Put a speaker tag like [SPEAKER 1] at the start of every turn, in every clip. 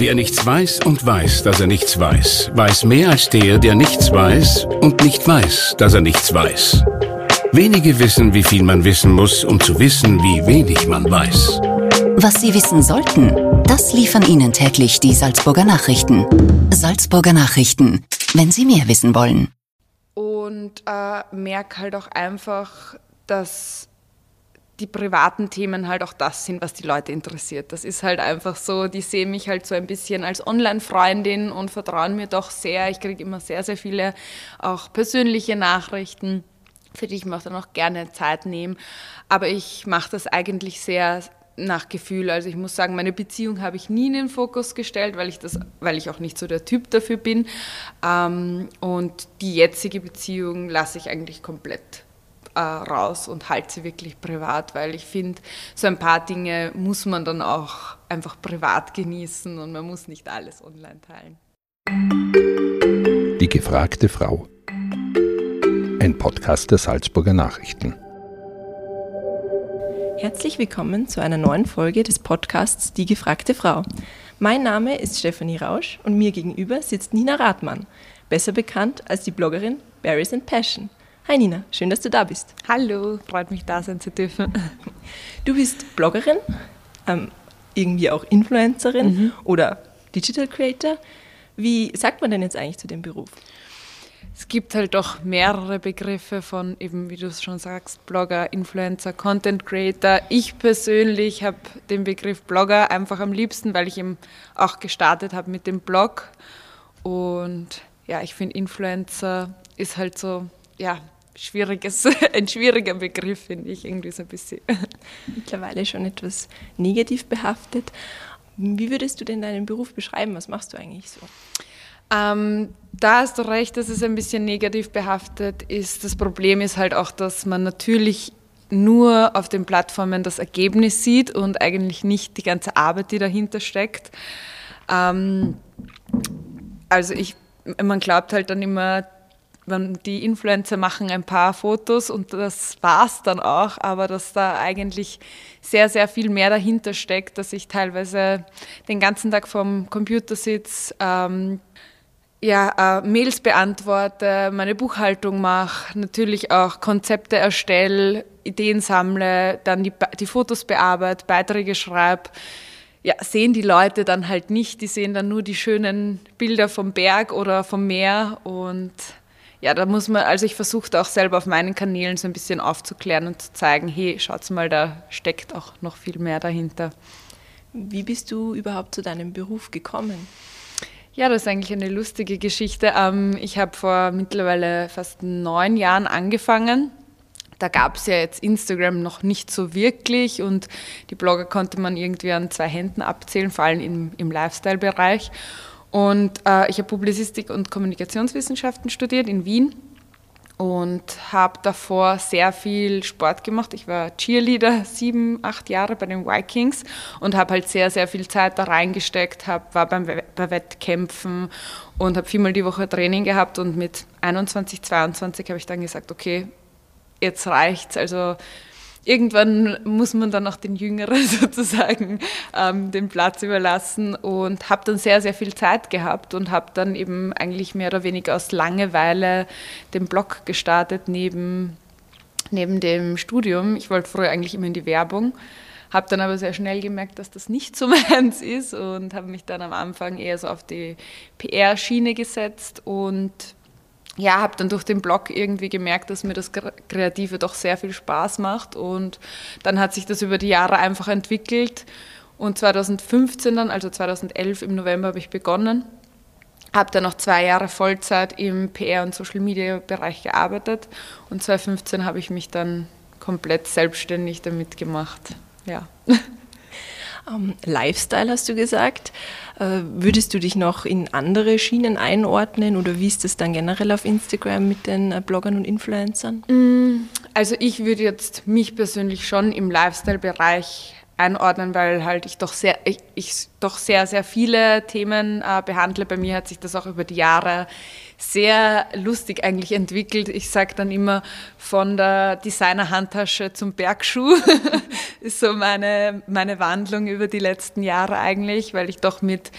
[SPEAKER 1] Wer nichts weiß und weiß, dass er nichts weiß, weiß mehr als der, der nichts weiß und nicht weiß, dass er nichts weiß. Wenige wissen, wie viel man wissen muss, um zu wissen, wie wenig man weiß.
[SPEAKER 2] Was Sie wissen sollten, das liefern Ihnen täglich die Salzburger Nachrichten. Salzburger Nachrichten, wenn Sie mehr wissen wollen.
[SPEAKER 3] Und äh, merke halt auch einfach, dass die privaten Themen halt auch das sind, was die Leute interessiert. Das ist halt einfach so, die sehen mich halt so ein bisschen als Online-Freundin und vertrauen mir doch sehr. Ich kriege immer sehr, sehr viele auch persönliche Nachrichten, für die ich mir auch dann auch gerne Zeit nehme. Aber ich mache das eigentlich sehr nach Gefühl. Also ich muss sagen, meine Beziehung habe ich nie in den Fokus gestellt, weil ich das, weil ich auch nicht so der Typ dafür bin. Ähm, und die jetzige Beziehung lasse ich eigentlich komplett äh, raus und halte sie wirklich privat, weil ich finde, so ein paar Dinge muss man dann auch einfach privat genießen und man muss nicht alles online teilen.
[SPEAKER 4] Die gefragte Frau. Ein Podcast der Salzburger Nachrichten.
[SPEAKER 5] Herzlich willkommen zu einer neuen Folge des Podcasts Die gefragte Frau. Mein Name ist Stefanie Rausch und mir gegenüber sitzt Nina Rathmann, besser bekannt als die Bloggerin Berries and Passion. Hi Nina, schön, dass du da bist.
[SPEAKER 3] Hallo, freut mich da sein zu dürfen.
[SPEAKER 5] Du bist Bloggerin, ähm, irgendwie auch Influencerin mhm. oder Digital Creator. Wie sagt man denn jetzt eigentlich zu dem Beruf?
[SPEAKER 3] Es gibt halt doch mehrere Begriffe von eben, wie du es schon sagst, Blogger, Influencer, Content Creator. Ich persönlich habe den Begriff Blogger einfach am liebsten, weil ich eben auch gestartet habe mit dem Blog. Und ja, ich finde Influencer ist halt so, ja, schwieriges, ein schwieriger Begriff, finde ich, irgendwie so ein bisschen.
[SPEAKER 5] Mittlerweile schon etwas negativ behaftet. Wie würdest du denn deinen Beruf beschreiben? Was machst du eigentlich so?
[SPEAKER 3] Ähm, da hast du recht, dass es ein bisschen negativ behaftet ist. Das Problem ist halt auch, dass man natürlich nur auf den Plattformen das Ergebnis sieht und eigentlich nicht die ganze Arbeit, die dahinter steckt. Ähm, also ich, man glaubt halt dann immer, die Influencer machen ein paar Fotos und das war's dann auch, aber dass da eigentlich sehr, sehr viel mehr dahinter steckt, dass ich teilweise den ganzen Tag vorm Computer sitze, ähm, ja, äh, Mails beantworte, meine Buchhaltung mache, natürlich auch Konzepte erstelle, Ideen sammle, dann die, die Fotos bearbeite, Beiträge schreibe. Ja, sehen die Leute dann halt nicht, die sehen dann nur die schönen Bilder vom Berg oder vom Meer und ja, da muss man, also ich versuche auch selber auf meinen Kanälen so ein bisschen aufzuklären und zu zeigen, hey, schaut mal, da steckt auch noch viel mehr dahinter.
[SPEAKER 5] Wie bist du überhaupt zu deinem Beruf gekommen?
[SPEAKER 3] Ja, das ist eigentlich eine lustige Geschichte. Ähm, ich habe vor mittlerweile fast neun Jahren angefangen. Da gab es ja jetzt Instagram noch nicht so wirklich und die Blogger konnte man irgendwie an zwei Händen abzählen, vor allem im, im Lifestyle-Bereich. Und äh, ich habe Publizistik und Kommunikationswissenschaften studiert in Wien und habe davor sehr viel Sport gemacht. Ich war Cheerleader sieben, acht Jahre bei den Vikings und habe halt sehr, sehr viel Zeit da reingesteckt, hab, war beim, bei Wettkämpfen und habe viermal die Woche Training gehabt und mit 21, 22 habe ich dann gesagt, okay, jetzt reicht's. Also irgendwann muss man dann auch den Jüngeren sozusagen ähm, den Platz überlassen und habe dann sehr, sehr viel Zeit gehabt und habe dann eben eigentlich mehr oder weniger aus Langeweile den Blog gestartet neben, neben dem Studium. Ich wollte früher eigentlich immer in die Werbung. Habe dann aber sehr schnell gemerkt, dass das nicht so meins ist und habe mich dann am Anfang eher so auf die PR-Schiene gesetzt und ja, habe dann durch den Blog irgendwie gemerkt, dass mir das Kreative doch sehr viel Spaß macht. Und dann hat sich das über die Jahre einfach entwickelt. Und 2015 dann, also 2011 im November habe ich begonnen, habe dann noch zwei Jahre Vollzeit im PR- und Social-Media-Bereich gearbeitet. Und 2015 habe ich mich dann komplett selbstständig damit gemacht, ja.
[SPEAKER 5] Ähm, Lifestyle hast du gesagt. Äh, würdest du dich noch in andere Schienen einordnen oder wie ist das dann generell auf Instagram mit den äh, Bloggern und Influencern?
[SPEAKER 3] Mm, also ich würde jetzt mich persönlich schon im Lifestyle-Bereich einordnen, weil halt ich doch sehr, ich, ich doch sehr, sehr viele Themen äh, behandle. Bei mir hat sich das auch über die Jahre sehr lustig eigentlich entwickelt. Ich sage dann immer von der Designer-Handtasche zum Bergschuh ist so meine, meine Wandlung über die letzten Jahre eigentlich, weil ich doch mit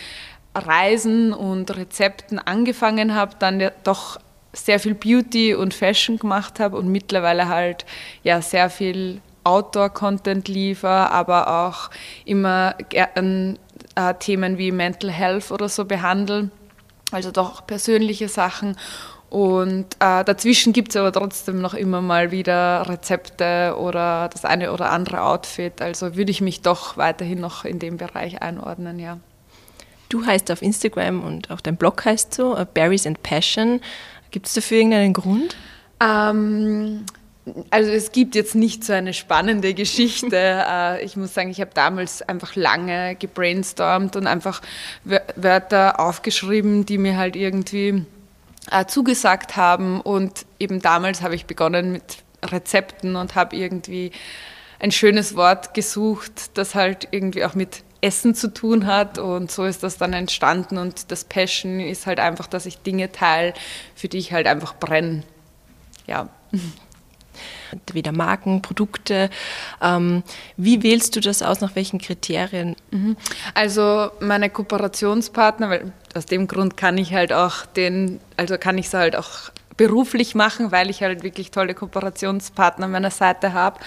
[SPEAKER 3] Reisen und Rezepten angefangen habe, dann doch sehr viel Beauty und Fashion gemacht habe und mittlerweile halt ja sehr viel Outdoor-Content liefere, aber auch immer gern äh, Themen wie Mental Health oder so behandle. Also doch persönliche Sachen. Und äh, dazwischen gibt es aber trotzdem noch immer mal wieder Rezepte oder das eine oder andere Outfit. Also würde ich mich doch weiterhin noch in dem Bereich einordnen, ja.
[SPEAKER 5] Du heißt auf Instagram und auch dein Blog heißt so, uh, Berries and Passion. Gibt es dafür irgendeinen Grund?
[SPEAKER 3] Ähm, also es gibt jetzt nicht so eine spannende Geschichte. Äh, ich muss sagen, ich habe damals einfach lange gebrainstormt und einfach Wörter aufgeschrieben, die mir halt irgendwie äh, zugesagt haben. Und eben damals habe ich begonnen mit Rezepten und habe irgendwie ein schönes Wort gesucht, das halt irgendwie auch mit Essen zu tun hat und so ist das dann entstanden und das Passion ist halt einfach, dass ich Dinge teile, für die ich halt einfach brenne. Ja.
[SPEAKER 5] Wieder Marken, Produkte. Ähm, wie wählst du das aus? Nach welchen Kriterien?
[SPEAKER 3] Mhm. Also meine Kooperationspartner, weil aus dem Grund kann ich halt auch den, also kann ich es halt auch beruflich machen, weil ich halt wirklich tolle Kooperationspartner an meiner Seite habe.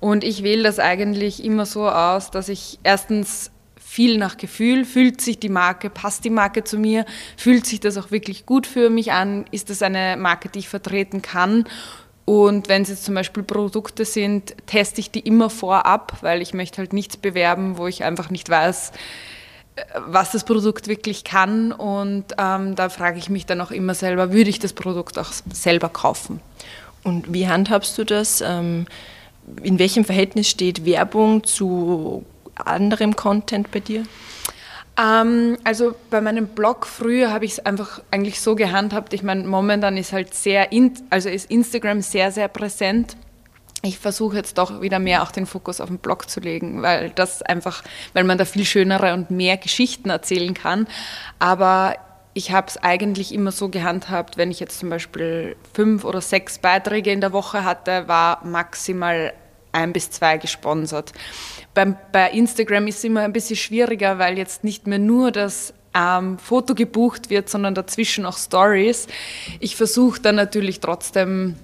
[SPEAKER 3] Und ich wähle das eigentlich immer so aus, dass ich erstens viel nach Gefühl, fühlt sich die Marke, passt die Marke zu mir, fühlt sich das auch wirklich gut für mich an, ist das eine Marke, die ich vertreten kann. Und wenn es jetzt zum Beispiel Produkte sind, teste ich die immer vorab, weil ich möchte halt nichts bewerben, wo ich einfach nicht weiß, äh, was das Produkt wirklich kann. Und ähm, da frage ich mich dann auch immer selber, würde ich das Produkt auch selber kaufen?
[SPEAKER 5] Und wie handhabst du das? Ähm, in welchem Verhältnis steht Werbung zu anderem Content bei dir?
[SPEAKER 3] Ähm, also bei meinem Blog früher habe ich es einfach eigentlich so gehandhabt. Ich meine, momentan ist halt sehr, in, also ist Instagram sehr, sehr präsent. Ich versuche jetzt doch wieder mehr auch den Fokus auf den Blog zu legen, weil das einfach, weil man da viel schönere und mehr Geschichten erzählen kann. Aber ich habe es eigentlich immer so gehandhabt, wenn ich jetzt zum Beispiel fünf oder sechs Beiträge in der Woche hatte, war maximal ein bis zwei gesponsert. Beim, bei Instagram ist es immer ein bisschen schwieriger, weil jetzt nicht mehr nur das ähm, Foto gebucht wird, sondern dazwischen auch Stories. Ich versuche dann natürlich trotzdem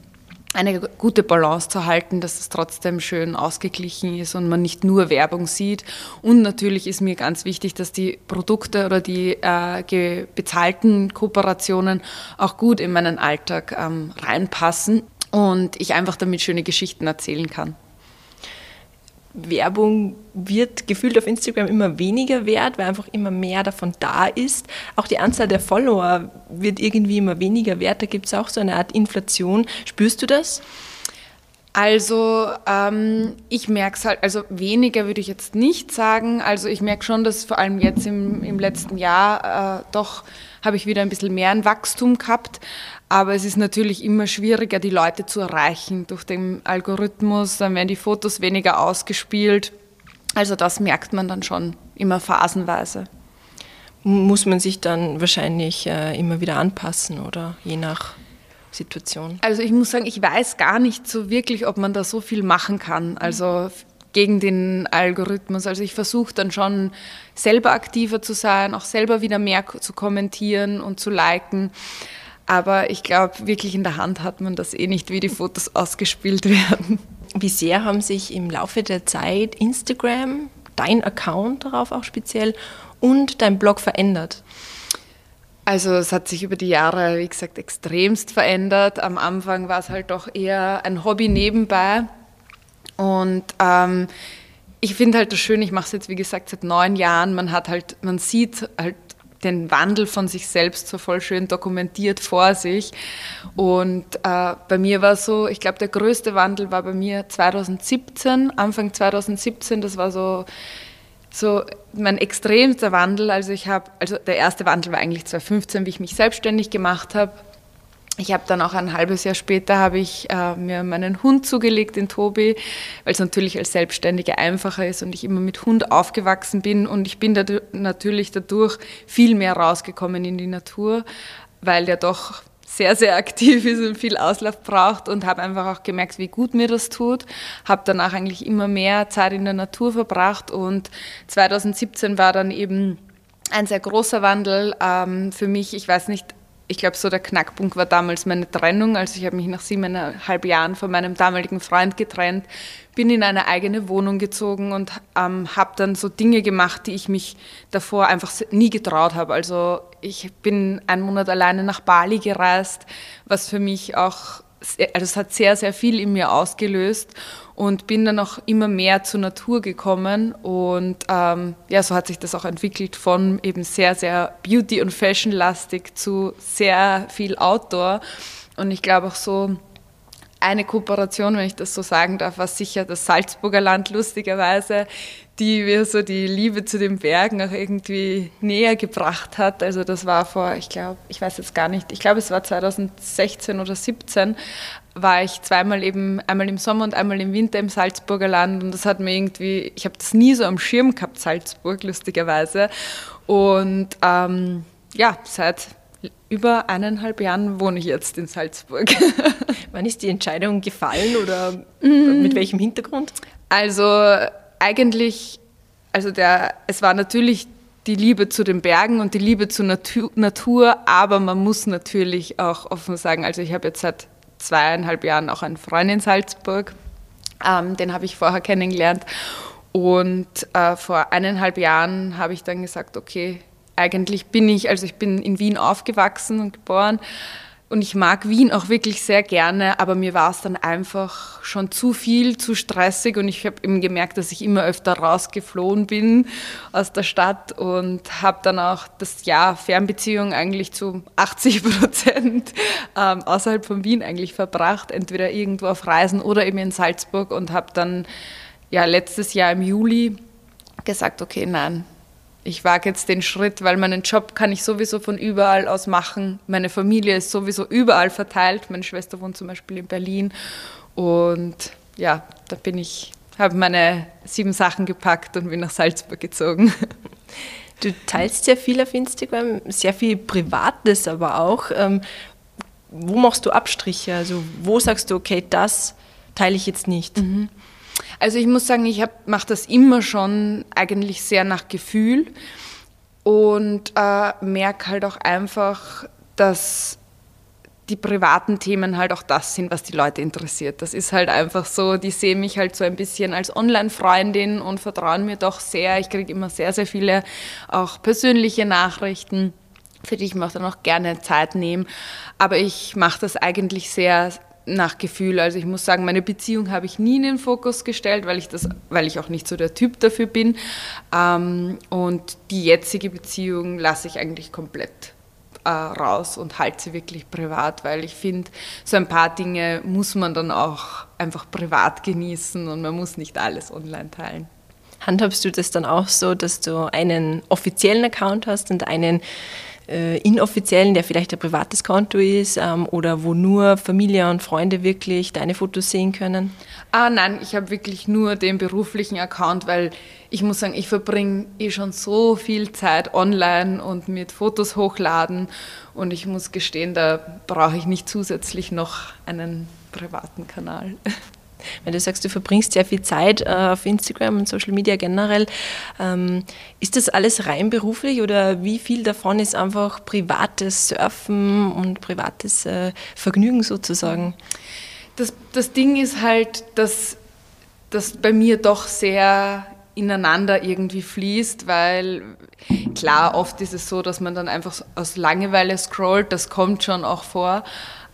[SPEAKER 3] eine gute Balance zu halten, dass es trotzdem schön ausgeglichen ist und man nicht nur Werbung sieht. Und natürlich ist mir ganz wichtig, dass die Produkte oder die äh, bezahlten Kooperationen auch gut in meinen Alltag ähm, reinpassen und ich einfach damit schöne Geschichten erzählen kann.
[SPEAKER 5] Werbung wird gefühlt auf Instagram immer weniger wert, weil einfach immer mehr davon da ist. Auch die Anzahl der Follower wird irgendwie immer weniger wert. Da gibt es auch so eine Art Inflation. Spürst du das?
[SPEAKER 3] Also ähm, ich merke es halt, also weniger würde ich jetzt nicht sagen. Also ich merke schon, dass vor allem jetzt im, im letzten Jahr äh, doch habe ich wieder ein bisschen mehr ein Wachstum gehabt. Aber es ist natürlich immer schwieriger, die Leute zu erreichen durch den Algorithmus. Dann werden die Fotos weniger ausgespielt. Also das merkt man dann schon immer phasenweise.
[SPEAKER 5] Muss man sich dann wahrscheinlich äh, immer wieder anpassen oder je nach Situation?
[SPEAKER 3] Also ich muss sagen, ich weiß gar nicht so wirklich, ob man da so viel machen kann. Also gegen den Algorithmus. Also ich versuche dann schon selber aktiver zu sein, auch selber wieder mehr zu kommentieren und zu liken. Aber ich glaube, wirklich in der Hand hat man das eh nicht, wie die Fotos ausgespielt werden.
[SPEAKER 5] Wie sehr haben sich im Laufe der Zeit Instagram, dein Account darauf auch speziell und dein Blog verändert?
[SPEAKER 3] Also es hat sich über die Jahre, wie gesagt, extremst verändert. Am Anfang war es halt doch eher ein Hobby nebenbei. Und ähm, ich finde halt das schön, ich mache es jetzt wie gesagt seit neun Jahren. Man hat halt, man sieht halt den Wandel von sich selbst so voll schön dokumentiert vor sich. Und äh, bei mir war so, ich glaube, der größte Wandel war bei mir 2017, Anfang 2017, das war so, so mein extremster Wandel. Also ich habe, also der erste Wandel war eigentlich 2015, wie ich mich selbstständig gemacht habe. Ich habe dann auch ein halbes Jahr später habe ich äh, mir meinen Hund zugelegt, den Tobi, weil es natürlich als Selbstständige einfacher ist und ich immer mit Hund aufgewachsen bin und ich bin dadurch, natürlich dadurch viel mehr rausgekommen in die Natur, weil der doch sehr, sehr aktiv ist und viel Auslauf braucht und habe einfach auch gemerkt, wie gut mir das tut. Habe danach eigentlich immer mehr Zeit in der Natur verbracht und 2017 war dann eben ein sehr großer Wandel ähm, für mich. Ich weiß nicht, ich glaube, so der Knackpunkt war damals meine Trennung. Also ich habe mich nach siebeneinhalb Jahren von meinem damaligen Freund getrennt, bin in eine eigene Wohnung gezogen und ähm, habe dann so Dinge gemacht, die ich mich davor einfach nie getraut habe. Also ich bin einen Monat alleine nach Bali gereist, was für mich auch, also es hat sehr, sehr viel in mir ausgelöst und bin dann auch immer mehr zur Natur gekommen und ähm, ja, so hat sich das auch entwickelt von eben sehr, sehr Beauty- und Fashion-lastig zu sehr viel Outdoor. Und ich glaube auch so eine Kooperation, wenn ich das so sagen darf, war sicher das Salzburger Land lustigerweise, die mir so die Liebe zu den Bergen auch irgendwie näher gebracht hat. Also das war vor, ich glaube, ich weiß jetzt gar nicht, ich glaube es war 2016 oder 2017, war ich zweimal eben, einmal im Sommer und einmal im Winter im Salzburger Land und das hat mir irgendwie, ich habe das nie so am Schirm gehabt, Salzburg, lustigerweise. Und ähm, ja, seit über eineinhalb Jahren wohne ich jetzt in Salzburg.
[SPEAKER 5] Wann ist die Entscheidung gefallen oder mm. mit welchem Hintergrund?
[SPEAKER 3] Also eigentlich, also der, es war natürlich die Liebe zu den Bergen und die Liebe zur Natur, aber man muss natürlich auch offen sagen, also ich habe jetzt seit zweieinhalb Jahren auch einen Freund in Salzburg. Ähm, den habe ich vorher kennengelernt. Und äh, vor eineinhalb Jahren habe ich dann gesagt, okay, eigentlich bin ich, also ich bin in Wien aufgewachsen und geboren, und ich mag Wien auch wirklich sehr gerne, aber mir war es dann einfach schon zu viel, zu stressig und ich habe eben gemerkt, dass ich immer öfter rausgeflohen bin aus der Stadt und habe dann auch das Jahr Fernbeziehung eigentlich zu 80 Prozent ähm, außerhalb von Wien eigentlich verbracht, entweder irgendwo auf Reisen oder eben in Salzburg und habe dann ja letztes Jahr im Juli gesagt, okay, nein, ich wage jetzt den Schritt, weil meinen Job kann ich sowieso von überall aus machen. Meine Familie ist sowieso überall verteilt. Meine Schwester wohnt zum Beispiel in Berlin. Und ja, da bin ich, habe meine sieben Sachen gepackt und bin nach Salzburg gezogen.
[SPEAKER 5] Du teilst sehr viel auf Instagram, sehr viel Privates aber auch. Ähm, wo machst du Abstriche? Also wo sagst du, okay, das teile ich jetzt nicht? Mhm.
[SPEAKER 3] Also ich muss sagen, ich mache das immer schon eigentlich sehr nach Gefühl und äh, merke halt auch einfach, dass die privaten Themen halt auch das sind, was die Leute interessiert. Das ist halt einfach so, die sehen mich halt so ein bisschen als Online-Freundin und vertrauen mir doch sehr. Ich kriege immer sehr, sehr viele auch persönliche Nachrichten, für die ich mir auch dann auch gerne Zeit nehme. Aber ich mache das eigentlich sehr nach Gefühl. Also ich muss sagen, meine Beziehung habe ich nie in den Fokus gestellt, weil ich, das, weil ich auch nicht so der Typ dafür bin. Ähm, und die jetzige Beziehung lasse ich eigentlich komplett äh, raus und halte sie wirklich privat, weil ich finde, so ein paar Dinge muss man dann auch einfach privat genießen und man muss nicht alles online teilen.
[SPEAKER 5] Handhabst du das dann auch so, dass du einen offiziellen Account hast und einen äh, inoffiziellen, der vielleicht ein privates Konto ist ähm, oder wo nur Familie und Freunde wirklich deine Fotos sehen können?
[SPEAKER 3] Ah nein, ich habe wirklich nur den beruflichen Account, weil ich muss sagen, ich verbringe eh schon so viel Zeit online und mit Fotos hochladen und ich muss gestehen, da brauche ich nicht zusätzlich noch einen privaten Kanal.
[SPEAKER 5] Wenn du sagst, du verbringst sehr viel Zeit äh, auf Instagram und Social Media generell, ähm, ist das alles rein beruflich oder wie viel davon ist einfach privates Surfen und privates äh, Vergnügen sozusagen?
[SPEAKER 3] Das, das Ding ist halt, dass das bei mir doch sehr ineinander irgendwie fließt, weil klar, oft ist es so, dass man dann einfach aus Langeweile scrollt, das kommt schon auch vor,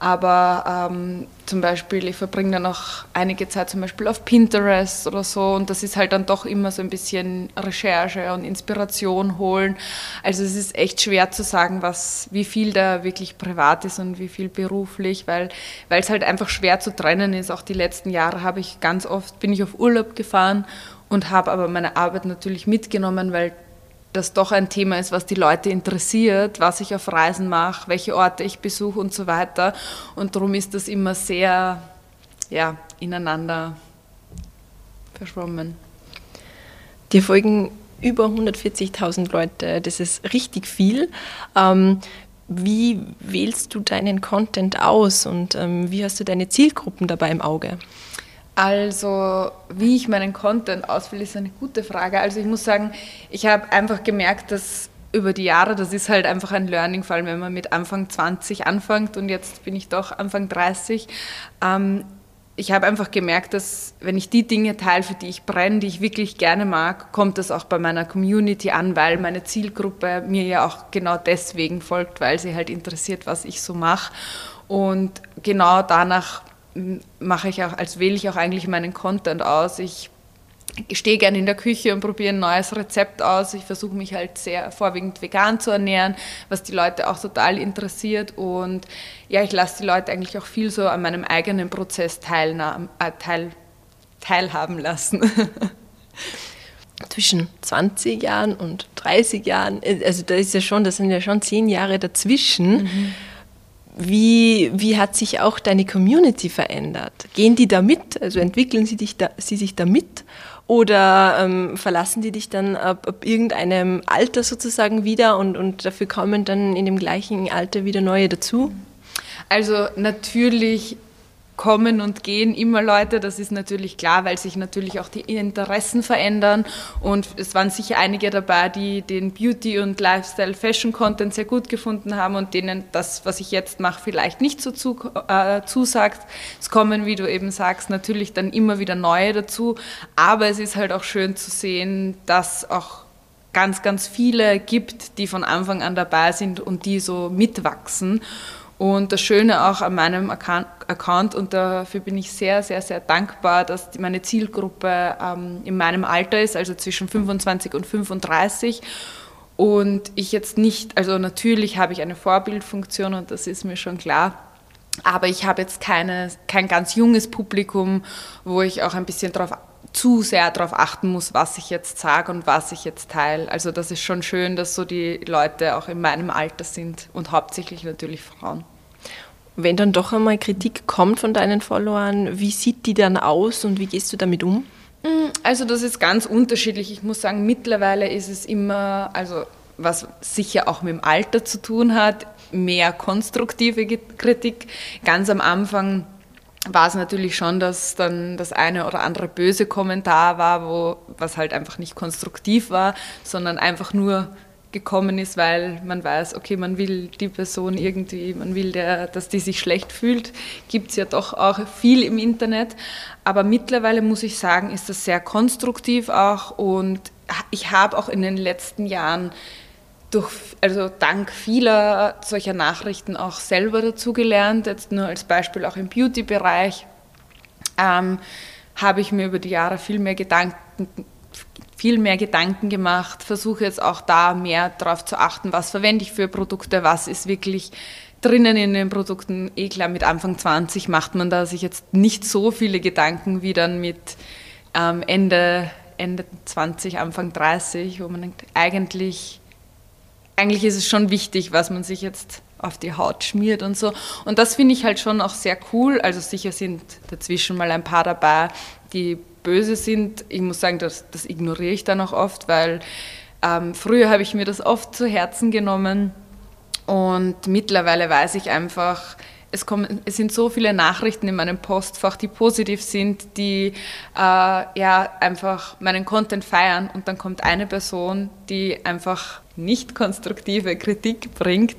[SPEAKER 3] aber ähm, zum Beispiel, ich verbringe dann auch einige Zeit zum Beispiel auf Pinterest oder so und das ist halt dann doch immer so ein bisschen Recherche und Inspiration holen. Also es ist echt schwer zu sagen, was, wie viel da wirklich privat ist und wie viel beruflich, weil es halt einfach schwer zu trennen ist. Auch die letzten Jahre habe ich ganz oft, bin ich auf Urlaub gefahren und habe aber meine Arbeit natürlich mitgenommen, weil das doch ein Thema ist, was die Leute interessiert, was ich auf Reisen mache, welche Orte ich besuche und so weiter. Und darum ist das immer sehr ja, ineinander verschwommen.
[SPEAKER 5] Dir folgen über 140.000 Leute, das ist richtig viel. Ähm, wie wählst du deinen Content aus und ähm, wie hast du deine Zielgruppen dabei im Auge?
[SPEAKER 3] Also, wie ich meinen Content auswähle, ist eine gute Frage. Also, ich muss sagen, ich habe einfach gemerkt, dass über die Jahre, das ist halt einfach ein Learning, vor allem wenn man mit Anfang 20 anfängt und jetzt bin ich doch Anfang 30. Ähm, ich habe einfach gemerkt, dass wenn ich die Dinge teile, für die ich brenne, die ich wirklich gerne mag, kommt das auch bei meiner Community an, weil meine Zielgruppe mir ja auch genau deswegen folgt, weil sie halt interessiert, was ich so mache. Und genau danach mache ich auch, als wähle ich auch eigentlich meinen Content aus. Ich stehe gerne in der Küche und probiere ein neues Rezept aus. Ich versuche mich halt sehr vorwiegend vegan zu ernähren, was die Leute auch total interessiert. Und ja, ich lasse die Leute eigentlich auch viel so an meinem eigenen Prozess teilna äh, teil teilhaben lassen.
[SPEAKER 5] Zwischen 20 Jahren und 30 Jahren, äh, also da ist ja schon, das sind ja schon zehn Jahre dazwischen. Mhm. Wie, wie hat sich auch deine Community verändert? Gehen die da mit? Also entwickeln sie, dich da, sie sich da mit? Oder ähm, verlassen die dich dann ab, ab, irgendeinem Alter sozusagen wieder und, und dafür kommen dann in dem gleichen Alter wieder neue dazu?
[SPEAKER 3] Also natürlich kommen und gehen immer Leute, das ist natürlich klar, weil sich natürlich auch die Interessen verändern und es waren sicher einige dabei, die den Beauty- und Lifestyle-Fashion-Content sehr gut gefunden haben und denen das, was ich jetzt mache, vielleicht nicht so zu, äh, zusagt. Es kommen, wie du eben sagst, natürlich dann immer wieder neue dazu, aber es ist halt auch schön zu sehen, dass auch ganz, ganz viele gibt, die von Anfang an dabei sind und die so mitwachsen. Und das Schöne auch an meinem Account, und dafür bin ich sehr, sehr, sehr dankbar, dass meine Zielgruppe ähm, in meinem Alter ist, also zwischen 25 und 35. Und ich jetzt nicht, also natürlich habe ich eine Vorbildfunktion und das ist mir schon klar. Aber ich habe jetzt keine, kein ganz junges Publikum, wo ich auch ein bisschen drauf, zu sehr darauf achten muss, was ich jetzt sage und was ich jetzt teile. Also das ist schon schön, dass so die Leute auch in meinem Alter sind und hauptsächlich natürlich Frauen.
[SPEAKER 5] Wenn dann doch einmal Kritik kommt von deinen Followern, wie sieht die dann aus und wie gehst du damit um?
[SPEAKER 3] Mm, also das ist ganz unterschiedlich. Ich muss sagen, mittlerweile ist es immer, also was sicher auch mit dem Alter zu tun hat, mehr konstruktive Kritik. Ganz am Anfang war es natürlich schon, dass dann das eine oder andere böse Kommentar war, wo was halt einfach nicht konstruktiv war, sondern einfach nur gekommen ist, weil man weiß, okay, man will die Person irgendwie, man will, der, dass die sich schlecht fühlt. Gibt es ja doch auch viel im Internet. Aber mittlerweile muss ich sagen, ist das sehr konstruktiv auch und ich habe auch in den letzten Jahren durch, also dank vieler solcher Nachrichten auch selber dazugelernt. Jetzt nur als Beispiel auch im Beauty-Bereich ähm, habe ich mir über die Jahre viel mehr Gedanken viel mehr Gedanken gemacht, versuche jetzt auch da mehr darauf zu achten, was verwende ich für Produkte, was ist wirklich drinnen in den Produkten. Eh klar, mit Anfang 20 macht man da sich jetzt nicht so viele Gedanken wie dann mit ähm, Ende, Ende 20, Anfang 30, wo man denkt, eigentlich, eigentlich ist es schon wichtig, was man sich jetzt auf die Haut schmiert und so. Und das finde ich halt schon auch sehr cool. Also sicher sind dazwischen mal ein paar dabei, die böse sind. Ich muss sagen, das, das ignoriere ich dann auch oft, weil ähm, früher habe ich mir das oft zu Herzen genommen und mittlerweile weiß ich einfach, es, kommen, es sind so viele Nachrichten in meinem Postfach, die positiv sind, die äh, ja einfach meinen Content feiern und dann kommt eine Person, die einfach nicht konstruktive Kritik bringt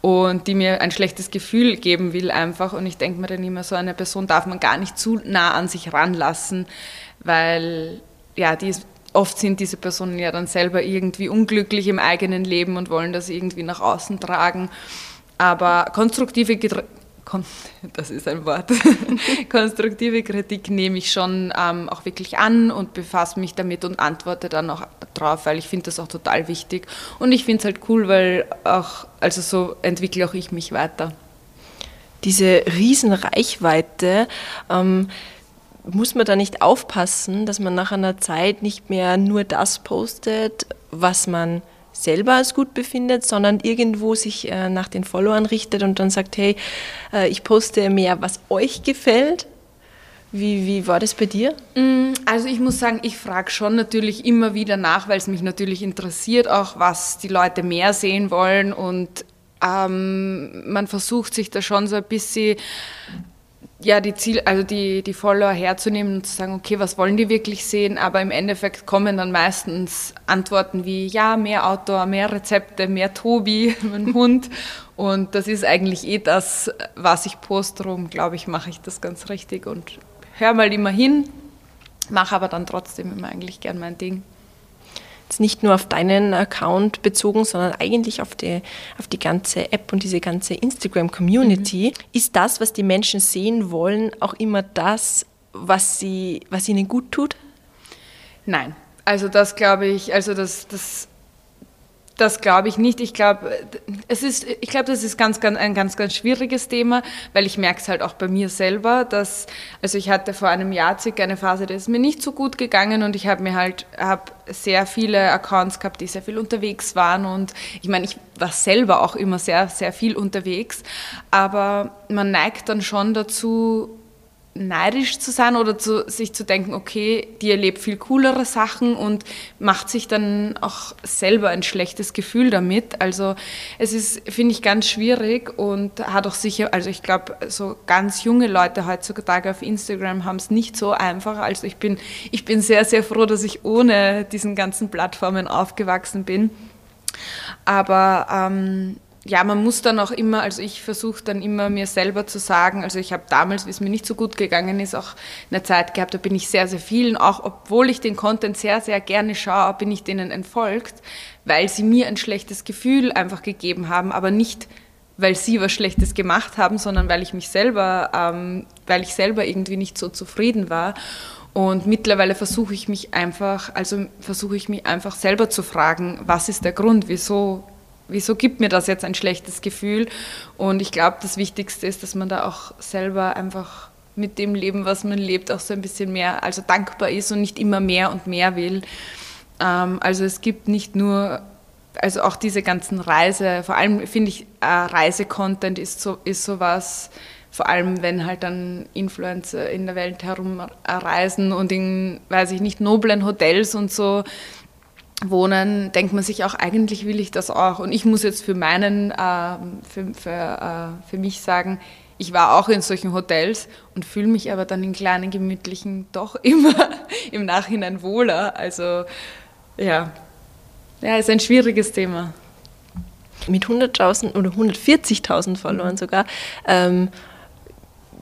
[SPEAKER 3] und die mir ein schlechtes Gefühl geben will einfach und ich denke mir dann immer so eine Person darf man gar nicht zu nah an sich ranlassen, weil ja, die ist, oft sind diese Personen ja dann selber irgendwie unglücklich im eigenen Leben und wollen das irgendwie nach außen tragen. Aber konstruktive das ist ein Wort. Konstruktive Kritik nehme ich schon ähm, auch wirklich an und befasse mich damit und antworte dann auch drauf, weil ich finde das auch total wichtig. Und ich finde es halt cool, weil auch, also so entwickle auch ich mich weiter.
[SPEAKER 5] Diese Riesenreichweite, ähm, muss man da nicht aufpassen, dass man nach einer Zeit nicht mehr nur das postet, was man selber als gut befindet, sondern irgendwo sich äh, nach den Followern richtet und dann sagt, hey, äh, ich poste mehr, was euch gefällt. Wie, wie war das bei dir?
[SPEAKER 3] Mm, also ich muss sagen, ich frage schon natürlich immer wieder nach, weil es mich natürlich interessiert, auch was die Leute mehr sehen wollen und ähm, man versucht sich da schon so ein bisschen ja, die Ziel, also die, die Follower herzunehmen und zu sagen, okay, was wollen die wirklich sehen? Aber im Endeffekt kommen dann meistens Antworten wie, ja, mehr Outdoor, mehr Rezepte, mehr Tobi, mein Hund. Und das ist eigentlich eh das, was ich poste. Darum, glaube ich, mache ich das ganz richtig und höre mal immer hin, mache aber dann trotzdem immer eigentlich gern mein Ding
[SPEAKER 5] jetzt nicht nur auf deinen Account bezogen, sondern eigentlich auf die, auf die ganze App und diese ganze Instagram-Community. Mhm. Ist das, was die Menschen sehen wollen, auch immer das, was, sie, was ihnen gut tut?
[SPEAKER 3] Nein. Also das glaube ich, also das, das das glaube ich nicht. Ich glaube, es ist, ich glaube, das ist ganz, ganz, ein ganz, ganz schwieriges Thema, weil ich merke es halt auch bei mir selber, dass, also ich hatte vor einem Jahr circa eine Phase, da ist mir nicht so gut gegangen und ich habe mir halt, habe sehr viele Accounts gehabt, die sehr viel unterwegs waren und ich meine, ich war selber auch immer sehr, sehr viel unterwegs, aber man neigt dann schon dazu, neidisch zu sein oder zu, sich zu denken, okay, die erlebt viel coolere Sachen und macht sich dann auch selber ein schlechtes Gefühl damit. Also es ist, finde ich, ganz schwierig und hat auch sicher, also ich glaube, so ganz junge Leute heutzutage auf Instagram haben es nicht so einfach. Also ich bin, ich bin sehr, sehr froh, dass ich ohne diesen ganzen Plattformen aufgewachsen bin. Aber ähm, ja, man muss dann auch immer, also ich versuche dann immer mir selber zu sagen, also ich habe damals, wie es mir nicht so gut gegangen ist, auch eine Zeit gehabt, da bin ich sehr, sehr vielen, auch obwohl ich den Content sehr, sehr gerne schaue, bin ich denen entfolgt, weil sie mir ein schlechtes Gefühl einfach gegeben haben, aber nicht, weil sie was Schlechtes gemacht haben, sondern weil ich mich selber, ähm, weil ich selber irgendwie nicht so zufrieden war. Und mittlerweile versuche ich mich einfach, also versuche ich mich einfach selber zu fragen, was ist der Grund, wieso wieso gibt mir das jetzt ein schlechtes Gefühl? Und ich glaube, das Wichtigste ist, dass man da auch selber einfach mit dem Leben, was man lebt, auch so ein bisschen mehr, also dankbar ist und nicht immer mehr und mehr will. Ähm, also es gibt nicht nur, also auch diese ganzen Reise, vor allem finde ich, äh, Reisecontent ist so ist sowas, vor allem wenn halt dann Influencer in der Welt herumreisen und in, weiß ich nicht, noblen Hotels und so wohnen, denkt man sich auch, eigentlich will ich das auch. Und ich muss jetzt für meinen, äh, für, für, äh, für mich sagen, ich war auch in solchen Hotels und fühle mich aber dann in kleinen, gemütlichen doch immer im Nachhinein wohler. Also ja, ja, ist ein schwieriges Thema.
[SPEAKER 5] Mit 100.000 oder 140.000 Followern mhm. sogar, ähm,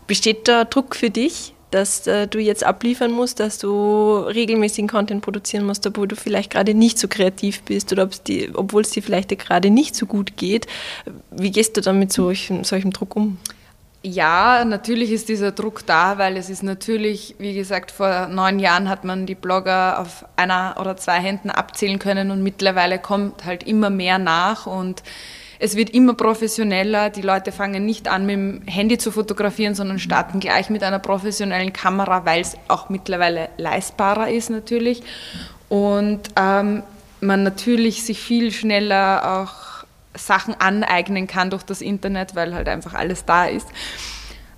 [SPEAKER 5] besteht da Druck für dich, dass äh, du jetzt abliefern musst, dass du regelmäßigen Content produzieren musst, obwohl du vielleicht gerade nicht so kreativ bist oder die, obwohl es dir vielleicht gerade nicht so gut geht. Wie gehst du dann mit solchem, solchem Druck um?
[SPEAKER 3] Ja, natürlich ist dieser Druck da, weil es ist natürlich, wie gesagt, vor neun Jahren hat man die Blogger auf einer oder zwei Händen abzählen können und mittlerweile kommt halt immer mehr nach und es wird immer professioneller. Die Leute fangen nicht an, mit dem Handy zu fotografieren, sondern starten gleich mit einer professionellen Kamera, weil es auch mittlerweile leistbarer ist natürlich. Und ähm, man natürlich sich viel schneller auch Sachen aneignen kann durch das Internet, weil halt einfach alles da ist.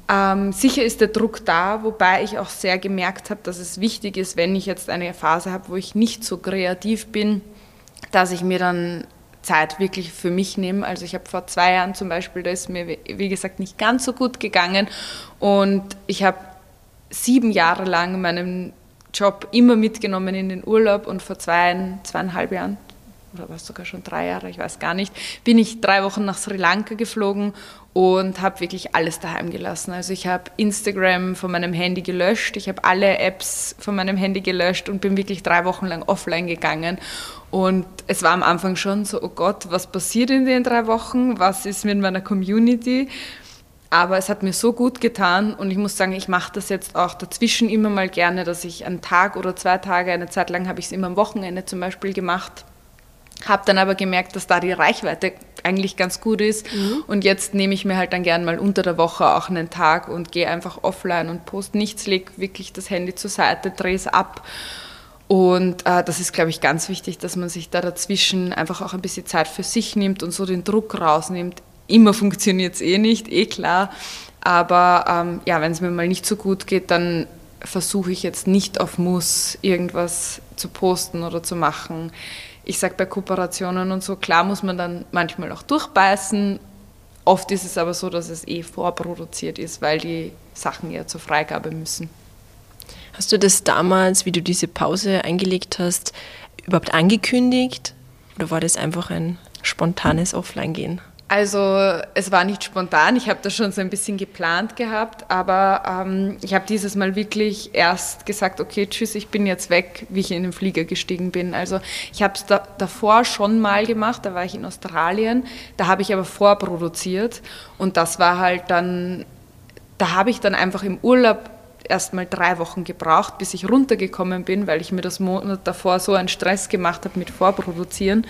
[SPEAKER 3] Ähm, sicher ist der Druck da, wobei ich auch sehr gemerkt habe, dass es wichtig ist, wenn ich jetzt eine Phase habe, wo ich nicht so kreativ bin, dass ich mir dann Zeit wirklich für mich nehme. Also ich habe vor zwei Jahren zum Beispiel, da ist mir, wie gesagt, nicht ganz so gut gegangen und ich habe sieben Jahre lang meinen Job immer mitgenommen in den Urlaub und vor zwei, zweieinhalb Jahren, oder war es sogar schon drei Jahre, ich weiß gar nicht, bin ich drei Wochen nach Sri Lanka geflogen und habe wirklich alles daheim gelassen. Also ich habe Instagram von meinem Handy gelöscht, ich habe alle Apps von meinem Handy gelöscht und bin wirklich drei Wochen lang offline gegangen. Und es war am Anfang schon so, oh Gott, was passiert in den drei Wochen? Was ist mit meiner Community? Aber es hat mir so gut getan und ich muss sagen, ich mache das jetzt auch dazwischen immer mal gerne, dass ich einen Tag oder zwei Tage, eine Zeit lang habe ich es immer am Wochenende zum Beispiel gemacht, habe dann aber gemerkt, dass da die Reichweite eigentlich ganz gut ist. Mhm. Und jetzt nehme ich mir halt dann gern mal unter der Woche auch einen Tag und gehe einfach offline und poste nichts, lege wirklich das Handy zur Seite, drehe es ab. Und äh, das ist, glaube ich, ganz wichtig, dass man sich da dazwischen einfach auch ein bisschen Zeit für sich nimmt und so den Druck rausnimmt. Immer funktioniert es eh nicht, eh klar. Aber ähm, ja, wenn es mir mal nicht so gut geht, dann versuche ich jetzt nicht auf Muss irgendwas zu posten oder zu machen ich sage bei Kooperationen und so, klar muss man dann manchmal auch durchbeißen, Oft ist es aber so, dass es eh vorproduziert ist, weil die Sachen ja zur Freigabe müssen.
[SPEAKER 5] Hast du das damals, wie du diese Pause eingelegt hast, überhaupt angekündigt? Oder war das einfach ein spontanes Offline-Gehen?
[SPEAKER 3] Also es war nicht spontan, ich habe das schon so ein bisschen geplant gehabt, aber ähm, ich habe dieses Mal wirklich erst gesagt, okay, tschüss, ich bin jetzt weg, wie ich in den Flieger gestiegen bin. Also ich habe es da, davor schon mal gemacht, da war ich in Australien, da habe ich aber vorproduziert und das war halt dann, da habe ich dann einfach im Urlaub erst mal drei Wochen gebraucht, bis ich runtergekommen bin, weil ich mir das Monat davor so einen Stress gemacht habe mit Vorproduzieren.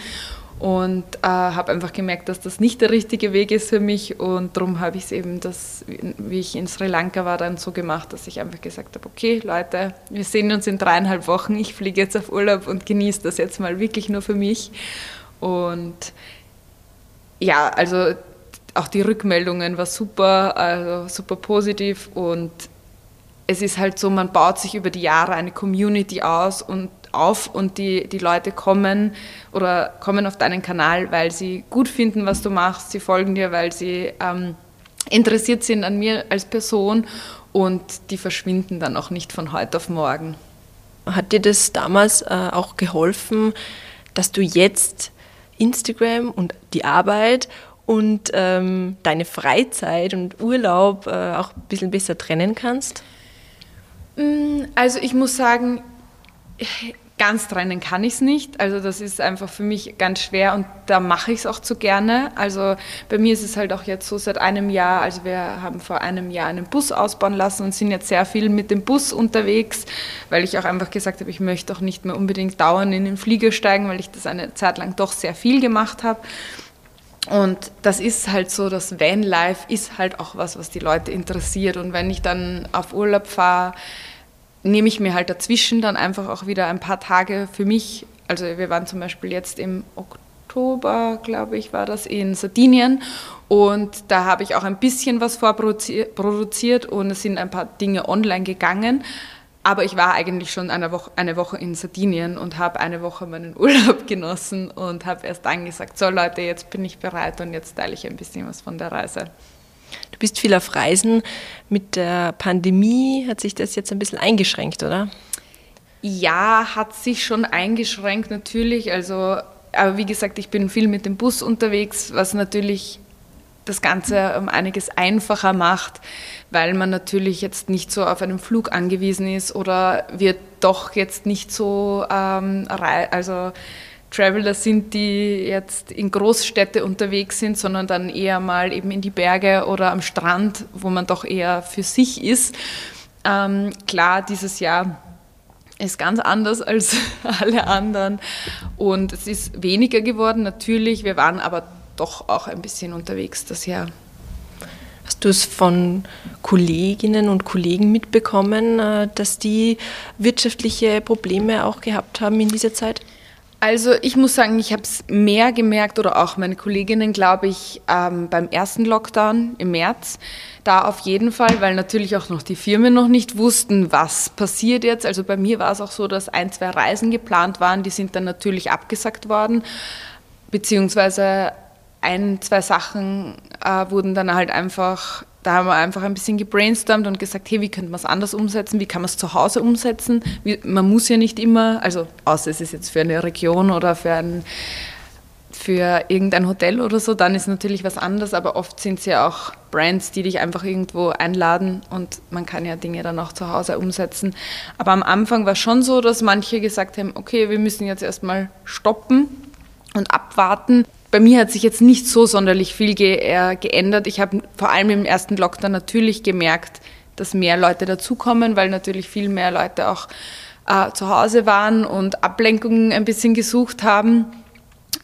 [SPEAKER 3] Und äh, habe einfach gemerkt, dass das nicht der richtige Weg ist für mich. Und darum habe ich es eben, das, wie ich in Sri Lanka war, dann so gemacht, dass ich einfach gesagt habe, okay Leute, wir sehen uns in dreieinhalb Wochen, ich fliege jetzt auf Urlaub und genieße das jetzt mal wirklich nur für mich. Und ja, also auch die Rückmeldungen war super, also super positiv. Und es ist halt so, man baut sich über die Jahre eine Community aus und auf und die, die Leute kommen oder kommen auf deinen Kanal, weil sie gut finden, was du machst. Sie folgen dir, weil sie ähm, interessiert sind an mir als Person und die verschwinden dann auch nicht von heute auf morgen.
[SPEAKER 5] Hat dir das damals äh, auch geholfen, dass du jetzt Instagram und die Arbeit und ähm, deine Freizeit und Urlaub äh, auch ein bisschen besser trennen kannst?
[SPEAKER 3] Mm, also ich muss sagen, ganz trennen kann ich es nicht. Also das ist einfach für mich ganz schwer und da mache ich es auch zu gerne. Also bei mir ist es halt auch jetzt so seit einem Jahr, also wir haben vor einem Jahr einen Bus ausbauen lassen und sind jetzt sehr viel mit dem Bus unterwegs, weil ich auch einfach gesagt habe, ich möchte auch nicht mehr unbedingt dauernd in den Flieger steigen, weil ich das eine Zeit lang doch sehr viel gemacht habe. Und das ist halt so, das Vanlife ist halt auch was, was die Leute interessiert. Und wenn ich dann auf Urlaub fahre, nehme ich mir halt dazwischen dann einfach auch wieder ein paar Tage für mich. Also wir waren zum Beispiel jetzt im Oktober, glaube ich, war das in Sardinien und da habe ich auch ein bisschen was vorproduziert und es sind ein paar Dinge online gegangen. Aber ich war eigentlich schon eine Woche, eine Woche in Sardinien und habe eine Woche meinen Urlaub genossen und habe erst dann gesagt, so Leute, jetzt bin ich bereit und jetzt teile ich ein bisschen was von der Reise.
[SPEAKER 5] Du bist viel auf Reisen. Mit der Pandemie hat sich das jetzt ein bisschen eingeschränkt, oder?
[SPEAKER 3] Ja, hat sich schon eingeschränkt natürlich. Also, aber wie gesagt, ich bin viel mit dem Bus unterwegs, was natürlich das Ganze um einiges einfacher macht, weil man natürlich jetzt nicht so auf einen Flug angewiesen ist oder wird doch jetzt nicht so ähm, also Traveler sind, die jetzt in Großstädte unterwegs sind, sondern dann eher mal eben in die Berge oder am Strand, wo man doch eher für sich ist. Ähm, klar, dieses Jahr ist ganz anders als alle anderen und es ist weniger geworden natürlich. Wir waren aber doch auch ein bisschen unterwegs das Jahr.
[SPEAKER 5] Hast du es von Kolleginnen und Kollegen mitbekommen, äh, dass die wirtschaftliche Probleme auch gehabt haben in dieser Zeit?
[SPEAKER 3] Also ich muss sagen, ich habe es mehr gemerkt oder auch meine Kolleginnen, glaube ich, ähm, beim ersten Lockdown im März. Da auf jeden Fall, weil natürlich auch noch die Firmen noch nicht wussten, was passiert jetzt. Also bei mir war es auch so, dass ein, zwei Reisen geplant waren, die sind dann natürlich abgesagt worden, beziehungsweise ein, zwei Sachen äh, wurden dann halt einfach da haben wir einfach ein bisschen gebrainstormt und gesagt, hey, wie könnte man es anders umsetzen? Wie kann man es zu Hause umsetzen? Wie, man muss ja nicht immer, also außer es ist jetzt für eine Region oder für ein für irgendein Hotel oder so, dann ist natürlich was anderes, aber oft sind es ja auch Brands, die dich einfach irgendwo einladen und man kann ja Dinge dann auch zu Hause umsetzen. Aber am Anfang war es schon so, dass manche gesagt haben, okay, wir müssen jetzt erstmal stoppen und abwarten. Bei mir hat sich jetzt nicht so sonderlich viel ge äh, geändert. Ich habe vor allem im ersten Lockdown natürlich gemerkt, dass mehr Leute dazukommen, weil natürlich viel mehr Leute auch äh, zu Hause waren und Ablenkungen ein bisschen gesucht haben.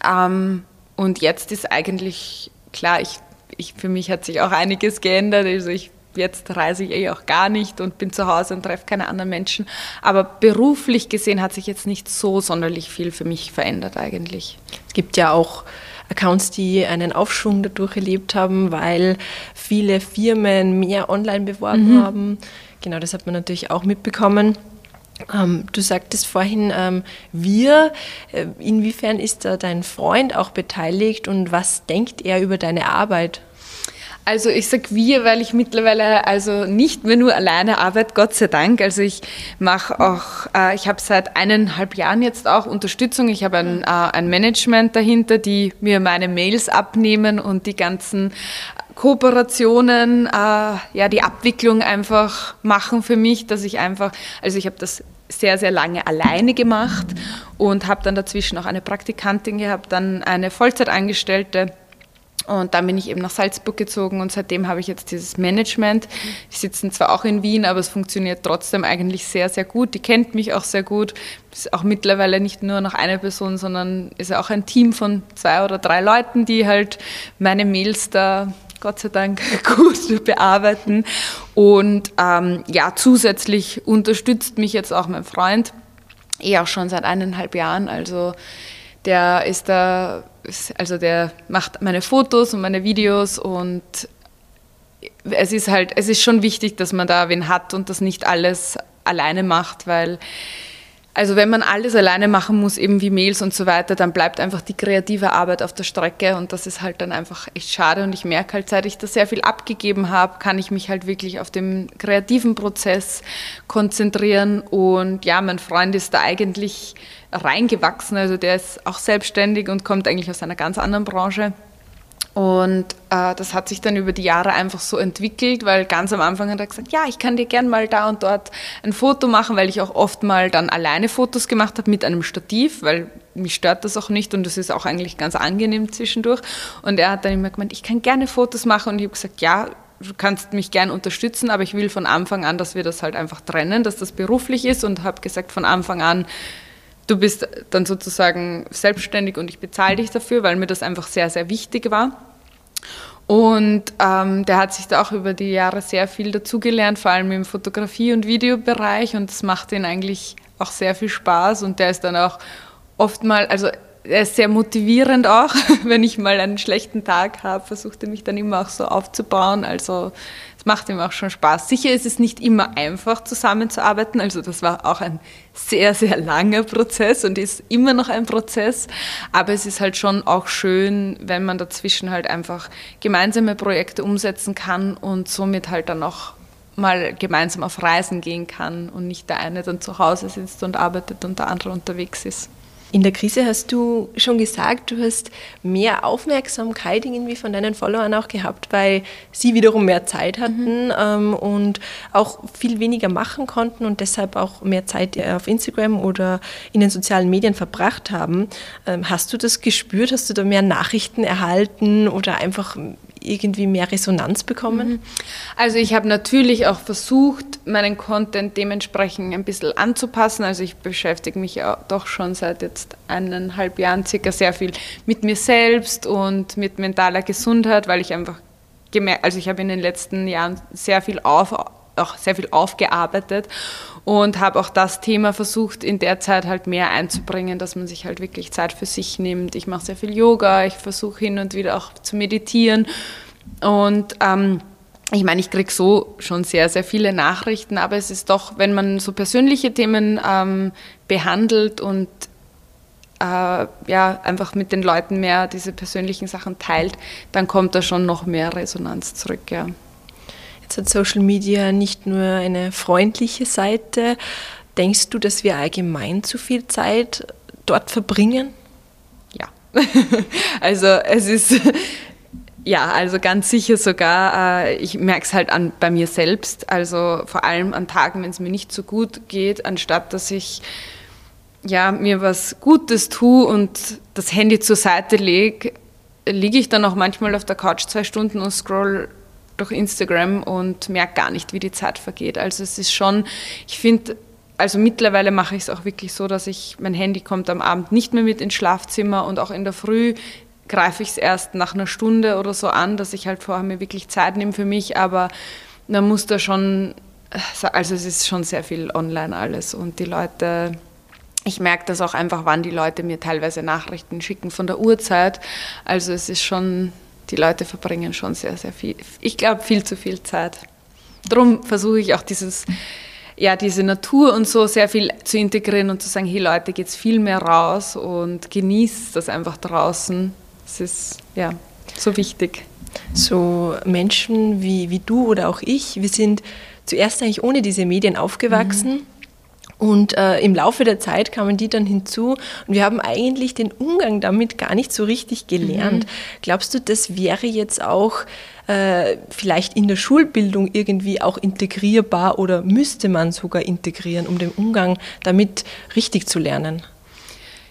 [SPEAKER 3] Ähm, und jetzt ist eigentlich klar, ich, ich, für mich hat sich auch einiges geändert. Also ich jetzt reise ich eh auch gar nicht und bin zu Hause und treffe keine anderen Menschen. Aber beruflich gesehen hat sich jetzt nicht so sonderlich viel für mich verändert eigentlich.
[SPEAKER 5] Es gibt ja auch Accounts, die einen Aufschwung dadurch erlebt haben, weil viele Firmen mehr online beworben mhm. haben. Genau, das hat man natürlich auch mitbekommen. Ähm, du sagtest vorhin, ähm, wir, äh, inwiefern ist da dein Freund auch beteiligt und was denkt er über deine Arbeit?
[SPEAKER 3] Also ich sag wir, weil ich mittlerweile also nicht mehr nur alleine arbeite, Gott sei Dank. Also ich mache auch, äh, ich habe seit eineinhalb Jahren jetzt auch Unterstützung. Ich habe ein, äh, ein Management dahinter, die mir meine Mails abnehmen und die ganzen Kooperationen, äh, ja die Abwicklung einfach machen für mich, dass ich einfach, also ich habe das sehr, sehr lange alleine gemacht und habe dann dazwischen auch eine Praktikantin gehabt, dann eine Vollzeitangestellte und dann bin ich eben nach Salzburg gezogen und seitdem habe ich jetzt dieses Management. Die sitzen zwar auch in Wien, aber es funktioniert trotzdem eigentlich sehr, sehr gut. Die kennt mich auch sehr gut. Ist auch mittlerweile nicht nur noch eine Person, sondern ist auch ein Team von zwei oder drei Leuten, die halt meine Mails da Gott sei Dank gut bearbeiten. Und ähm, ja, zusätzlich unterstützt mich jetzt auch mein Freund, eh auch schon seit eineinhalb Jahren. Also der ist da also der macht meine Fotos und meine Videos und es ist halt, es ist schon wichtig, dass man da wen hat und das nicht alles alleine macht, weil also wenn man alles alleine machen muss, eben wie Mails und so weiter, dann bleibt einfach die kreative Arbeit auf der Strecke und das ist halt dann einfach echt schade und ich merke halt, seit ich da sehr viel abgegeben habe, kann ich mich halt wirklich auf den kreativen Prozess konzentrieren und ja, mein Freund ist da eigentlich reingewachsen. Also der ist auch selbstständig und kommt eigentlich aus einer ganz anderen Branche. Und äh, das hat sich dann über die Jahre einfach so entwickelt, weil ganz am Anfang hat er gesagt, ja, ich kann dir gern mal da und dort ein Foto machen, weil ich auch oft mal dann alleine Fotos gemacht habe mit einem Stativ, weil mich stört das auch nicht und das ist auch eigentlich ganz angenehm zwischendurch. Und er hat dann immer gemeint, ich kann gerne Fotos machen und ich habe gesagt, ja, du kannst mich gern unterstützen, aber ich will von Anfang an, dass wir das halt einfach trennen, dass das beruflich ist und habe gesagt von Anfang an, du bist dann sozusagen selbstständig und ich bezahle dich dafür, weil mir das einfach sehr, sehr wichtig war. Und ähm, der hat sich da auch über die Jahre sehr viel dazugelernt, vor allem im Fotografie- und Videobereich. Und das macht ihn eigentlich auch sehr viel Spaß. Und der ist dann auch oft mal, also er ist sehr motivierend auch. Wenn ich mal einen schlechten Tag habe, versucht er mich dann immer auch so aufzubauen. Also es macht ihm auch schon Spaß. Sicher ist es nicht immer einfach zusammenzuarbeiten. Also das war auch ein sehr, sehr langer Prozess und ist immer noch ein Prozess. Aber es ist halt schon auch schön, wenn man dazwischen halt einfach gemeinsame Projekte umsetzen kann und somit halt dann auch mal gemeinsam auf Reisen gehen kann und nicht der eine dann zu Hause sitzt und arbeitet und der andere unterwegs ist.
[SPEAKER 5] In der Krise hast du schon gesagt, du hast mehr Aufmerksamkeit irgendwie von deinen Followern auch gehabt, weil sie wiederum mehr Zeit hatten mhm. ähm, und auch viel weniger machen konnten und deshalb auch mehr Zeit auf Instagram oder in den sozialen Medien verbracht haben. Ähm, hast du das gespürt? Hast du da mehr Nachrichten erhalten oder einfach irgendwie mehr Resonanz bekommen? Mhm.
[SPEAKER 3] Also ich habe natürlich auch versucht, meinen Content dementsprechend ein bisschen anzupassen. Also ich beschäftige mich ja doch schon seit jetzt eineinhalb Jahren circa sehr viel mit mir selbst und mit mentaler Gesundheit, weil ich einfach gemerkt, also ich habe in den letzten Jahren sehr viel auf, auch sehr viel aufgearbeitet und habe auch das Thema versucht, in der Zeit halt mehr einzubringen, dass man sich halt wirklich Zeit für sich nimmt. Ich mache sehr viel Yoga, ich versuche hin und wieder auch zu meditieren und ähm, ich meine, ich kriege so schon sehr, sehr viele Nachrichten, aber es ist doch, wenn man so persönliche Themen ähm, behandelt und äh, ja, einfach mit den Leuten mehr diese persönlichen Sachen teilt, dann kommt da schon noch mehr Resonanz zurück, ja.
[SPEAKER 5] Jetzt hat Social Media nicht nur eine freundliche Seite. Denkst du, dass wir allgemein zu viel Zeit dort verbringen?
[SPEAKER 3] Ja. also es ist ja, also ganz sicher sogar. Äh, ich merke es halt an, bei mir selbst. Also vor allem an Tagen, wenn es mir nicht so gut geht, anstatt dass ich ja, mir was Gutes tue und das Handy zur Seite lege, liege ich dann auch manchmal auf der Couch zwei Stunden und scroll durch Instagram und merke gar nicht, wie die Zeit vergeht. Also es ist schon, ich finde, also mittlerweile mache ich es auch wirklich so, dass ich, mein Handy kommt am Abend nicht mehr mit ins Schlafzimmer und auch in der Früh greife ich es erst nach einer Stunde oder so an, dass ich halt vorher mir wirklich Zeit nehme für mich, aber man muss da schon, also es ist schon sehr viel online alles und die Leute, ich merke das auch einfach, wann die Leute mir teilweise Nachrichten schicken von der Uhrzeit, also es ist schon die Leute verbringen schon sehr, sehr viel, ich glaube, viel zu viel Zeit. Darum versuche ich auch dieses ja, diese Natur und so sehr viel zu integrieren und zu sagen, hey Leute, geht's viel mehr raus und genießt das einfach draußen. Das ist ja so wichtig.
[SPEAKER 5] So Menschen wie, wie du oder auch ich, wir sind zuerst eigentlich ohne diese Medien aufgewachsen. Mhm. Und äh, im Laufe der Zeit kamen die dann hinzu und wir haben eigentlich den Umgang damit gar nicht so richtig gelernt. Mhm. Glaubst du, das wäre jetzt auch äh, vielleicht in der Schulbildung irgendwie auch integrierbar oder müsste man sogar integrieren, um den Umgang damit richtig zu lernen?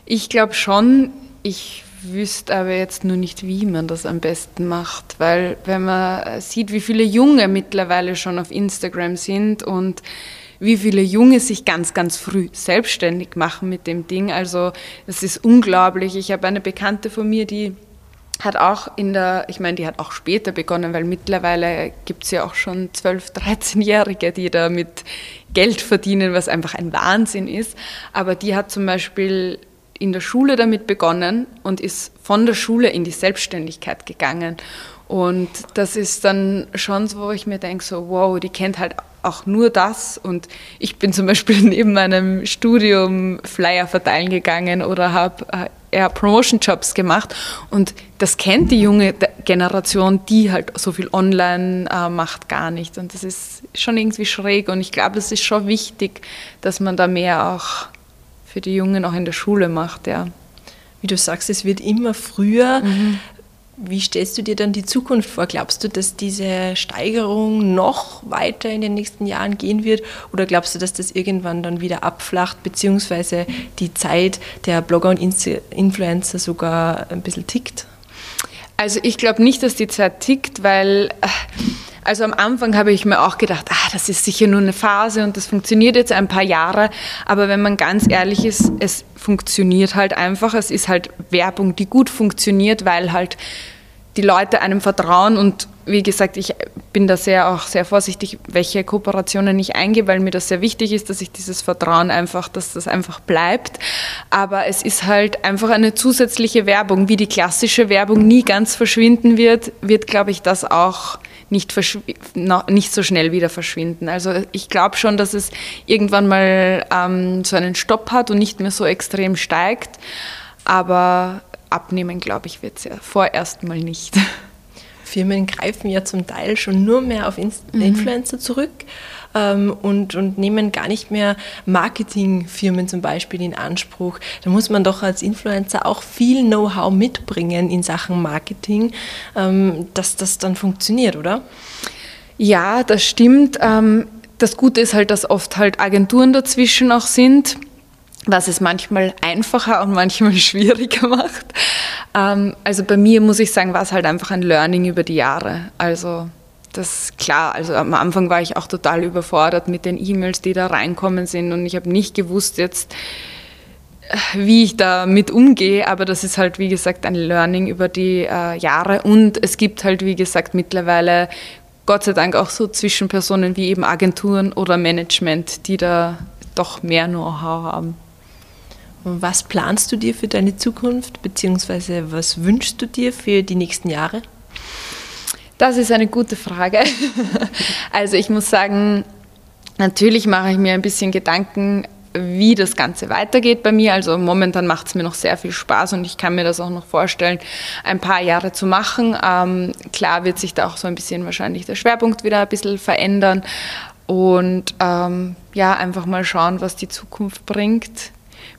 [SPEAKER 3] Ich glaube schon. Ich wüsste aber jetzt nur nicht, wie man das am besten macht, weil wenn man sieht, wie viele Junge mittlerweile schon auf Instagram sind und wie viele Junge sich ganz, ganz früh selbstständig machen mit dem Ding. Also es ist unglaublich. Ich habe eine Bekannte von mir, die hat auch in der, ich meine, die hat auch später begonnen, weil mittlerweile gibt es ja auch schon 12-, 13-Jährige, die da mit Geld verdienen, was einfach ein Wahnsinn ist. Aber die hat zum Beispiel in der Schule damit begonnen und ist von der Schule in die Selbstständigkeit gegangen. Und das ist dann schon so, wo ich mir denke, so, wow, die kennt halt auch nur das. Und ich bin zum Beispiel neben meinem Studium Flyer verteilen gegangen oder habe äh, eher Promotion-Jobs gemacht. Und das kennt die junge Generation, die halt so viel online äh, macht, gar nicht. Und das ist schon irgendwie schräg. Und ich glaube, es ist schon wichtig, dass man da mehr auch für die Jungen auch in der Schule macht, ja.
[SPEAKER 5] Wie du sagst, es wird immer früher. Mhm. Wie stellst du dir dann die Zukunft vor? Glaubst du, dass diese Steigerung noch weiter in den nächsten Jahren gehen wird? Oder glaubst du, dass das irgendwann dann wieder abflacht, beziehungsweise die Zeit der Blogger und Influencer sogar ein bisschen tickt?
[SPEAKER 3] Also ich glaube nicht, dass die Zeit tickt, weil äh, also am Anfang habe ich mir auch gedacht, ah, das ist sicher nur eine Phase und das funktioniert jetzt ein paar Jahre. Aber wenn man ganz ehrlich ist, es funktioniert halt einfach. Es ist halt Werbung, die gut funktioniert, weil halt die Leute einem vertrauen und wie gesagt, ich bin da sehr auch sehr vorsichtig, welche Kooperationen ich eingehe, weil mir das sehr wichtig ist, dass ich dieses Vertrauen einfach, dass das einfach bleibt. Aber es ist halt einfach eine zusätzliche Werbung, wie die klassische Werbung nie ganz verschwinden wird, wird glaube ich das auch nicht, nicht so schnell wieder verschwinden. Also ich glaube schon, dass es irgendwann mal ähm, so einen Stopp hat und nicht mehr so extrem steigt. Aber abnehmen, glaube ich, wird es ja vorerst mal nicht.
[SPEAKER 5] Firmen greifen ja zum Teil schon nur mehr auf mhm. Influencer zurück ähm, und, und nehmen gar nicht mehr Marketingfirmen zum Beispiel in Anspruch. Da muss man doch als Influencer auch viel Know-how mitbringen in Sachen Marketing, ähm, dass das dann funktioniert, oder?
[SPEAKER 3] Ja, das stimmt. Ähm, das Gute ist halt, dass oft halt Agenturen dazwischen auch sind was es manchmal einfacher und manchmal schwieriger macht. Ähm, also bei mir muss ich sagen, war es halt einfach ein Learning über die Jahre. Also das klar, also am Anfang war ich auch total überfordert mit den E-Mails, die da reinkommen sind und ich habe nicht gewusst jetzt, wie ich damit umgehe, aber das ist halt wie gesagt ein Learning über die äh, Jahre und es gibt halt wie gesagt mittlerweile Gott sei Dank auch so Zwischenpersonen wie eben Agenturen oder Management, die da doch mehr Know-how haben.
[SPEAKER 5] Was planst du dir für deine Zukunft, beziehungsweise was wünschst du dir für die nächsten Jahre?
[SPEAKER 3] Das ist eine gute Frage. Also ich muss sagen, natürlich mache ich mir ein bisschen Gedanken, wie das Ganze weitergeht bei mir. Also momentan macht es mir noch sehr viel Spaß und ich kann mir das auch noch vorstellen, ein paar Jahre zu machen. Ähm, klar wird sich da auch so ein bisschen wahrscheinlich der Schwerpunkt wieder ein bisschen verändern und ähm, ja, einfach mal schauen, was die Zukunft bringt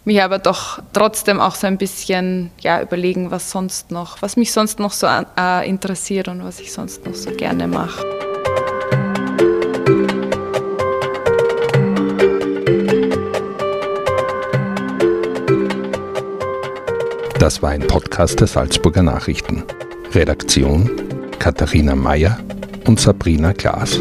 [SPEAKER 3] mich aber doch trotzdem auch so ein bisschen ja, überlegen, was sonst noch, was mich sonst noch so äh, interessiert und was ich sonst noch so gerne mache.
[SPEAKER 4] Das war ein Podcast der Salzburger Nachrichten. Redaktion Katharina Mayer und Sabrina Klaas.